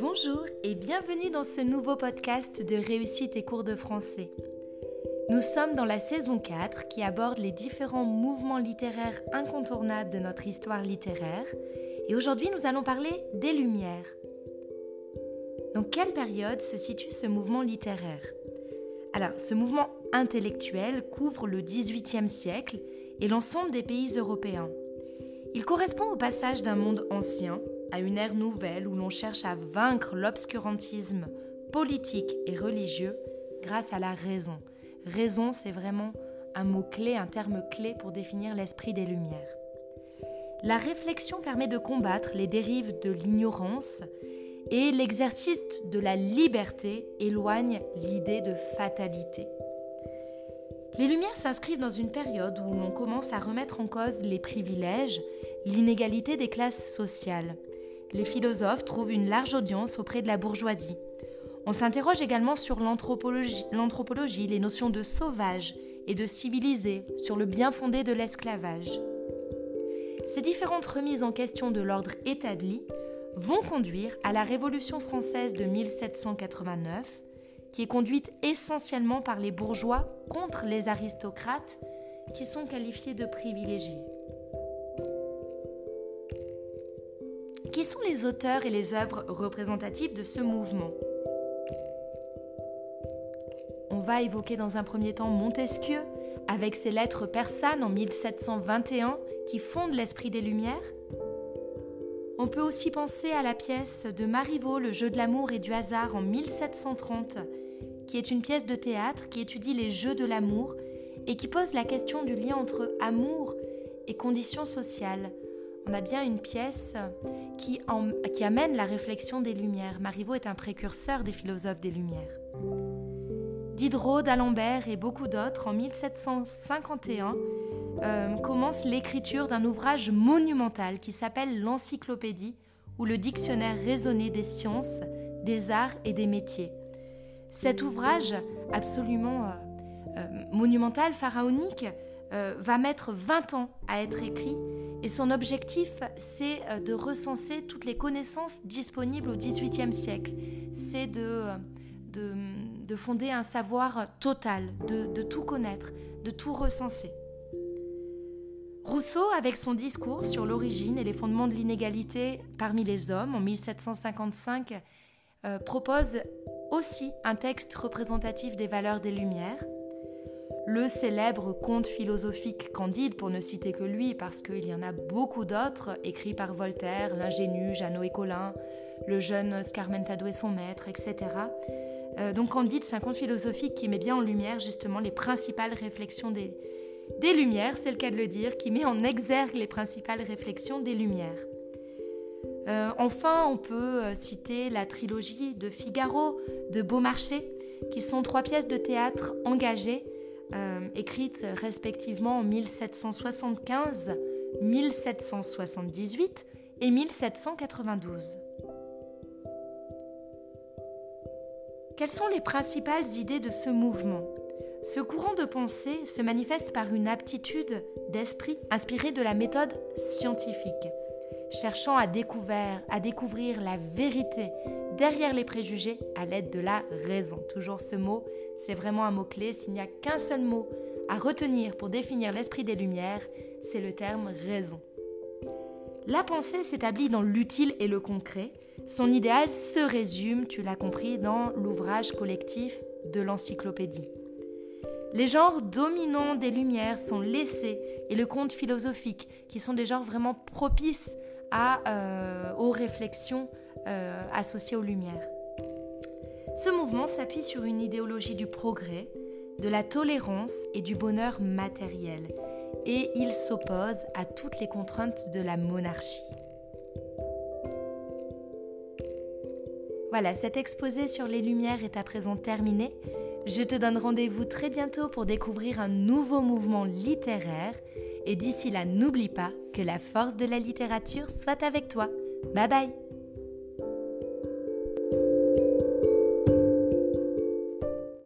Bonjour et bienvenue dans ce nouveau podcast de Réussite et cours de français. Nous sommes dans la saison 4 qui aborde les différents mouvements littéraires incontournables de notre histoire littéraire et aujourd'hui nous allons parler des Lumières. Dans quelle période se situe ce mouvement littéraire? Alors, ce mouvement intellectuel couvre le XVIIIe siècle et l'ensemble des pays européens. Il correspond au passage d'un monde ancien à une ère nouvelle où l'on cherche à vaincre l'obscurantisme politique et religieux grâce à la raison. Raison, c'est vraiment un mot-clé, un terme clé pour définir l'esprit des Lumières. La réflexion permet de combattre les dérives de l'ignorance et l'exercice de la liberté éloigne l'idée de fatalité. Les Lumières s'inscrivent dans une période où l'on commence à remettre en cause les privilèges, l'inégalité des classes sociales. Les philosophes trouvent une large audience auprès de la bourgeoisie. On s'interroge également sur l'anthropologie, les notions de sauvage et de civilisé, sur le bien fondé de l'esclavage. Ces différentes remises en question de l'ordre établi vont conduire à la Révolution française de 1789, qui est conduite essentiellement par les bourgeois contre les aristocrates, qui sont qualifiés de privilégiés. Qui sont les auteurs et les œuvres représentatives de ce mouvement? On va évoquer dans un premier temps Montesquieu, avec ses lettres persanes en 1721 qui fondent l'esprit des Lumières on peut aussi penser à la pièce de Marivaux, Le jeu de l'amour et du hasard en 1730, qui est une pièce de théâtre qui étudie les jeux de l'amour et qui pose la question du lien entre amour et conditions sociales. On a bien une pièce qui, amène la réflexion des Lumières. Marivaux est un précurseur des philosophes des Lumières. Diderot, d'Alembert et beaucoup d'autres, en 1751, euh, commence l'écriture d'un ouvrage monumental qui s'appelle l'Encyclopédie ou le Dictionnaire raisonné des sciences, des arts et des métiers. Cet ouvrage absolument euh, euh, monumental, pharaonique, va mettre 20 ans à être écrit et son objectif, c'est de recenser toutes les connaissances disponibles au XVIIIe siècle. C'est de, de, fonder un savoir total, de tout connaître, de tout recenser. Rousseau, avec son discours sur l'origine et les fondements de l'inégalité parmi les hommes en 1755, euh, propose aussi un texte représentatif des valeurs des Lumières. Le célèbre conte philosophique Candide, pour ne citer que lui, parce qu'il y en a beaucoup d'autres, écrits par Voltaire, l'ingénu Jeannot et Colin, le jeune Scarmentado et son maître, etc. Euh, donc Candide, c'est un conte philosophique qui met bien en lumière justement les principales réflexions des, des Lumières, c'est le cas de le dire, qui met en exergue les principales réflexions des Lumières. Euh, enfin, on peut euh, citer la trilogie de Figaro, de Beaumarchais, qui sont trois pièces de théâtre engagées, euh, écrites respectivement en 1775, 1778 et 1792. Quelles sont les principales idées de ce mouvement? Ce courant de pensée se manifeste par une aptitude d'esprit inspirée de la méthode scientifique, cherchant à découvrir, à découvrir la vérité derrière les préjugés à l'aide de la raison. Toujours ce mot, c'est vraiment un mot-clé. S'il n'y a qu'un seul mot à retenir pour définir l'esprit des Lumières, c'est le terme raison. La pensée s'établit dans l'utile et le concret. Son idéal se résume, tu l'as compris, dans l'ouvrage collectif de l'encyclopédie. Les genres dominants des Lumières sont l'essai et le conte philosophique, qui sont des genres vraiment propices euh, aux réflexions euh, associées aux Lumières. Ce mouvement s'appuie sur une idéologie du progrès, de la tolérance et du bonheur matériel, et il s'oppose à toutes les contraintes de la monarchie. Voilà, cet exposé sur les Lumières est à présent terminé. Je te donne rendez-vous très bientôt pour découvrir un nouveau mouvement littéraire et d'ici là n'oublie pas que la force de la littérature soit avec toi. Bye bye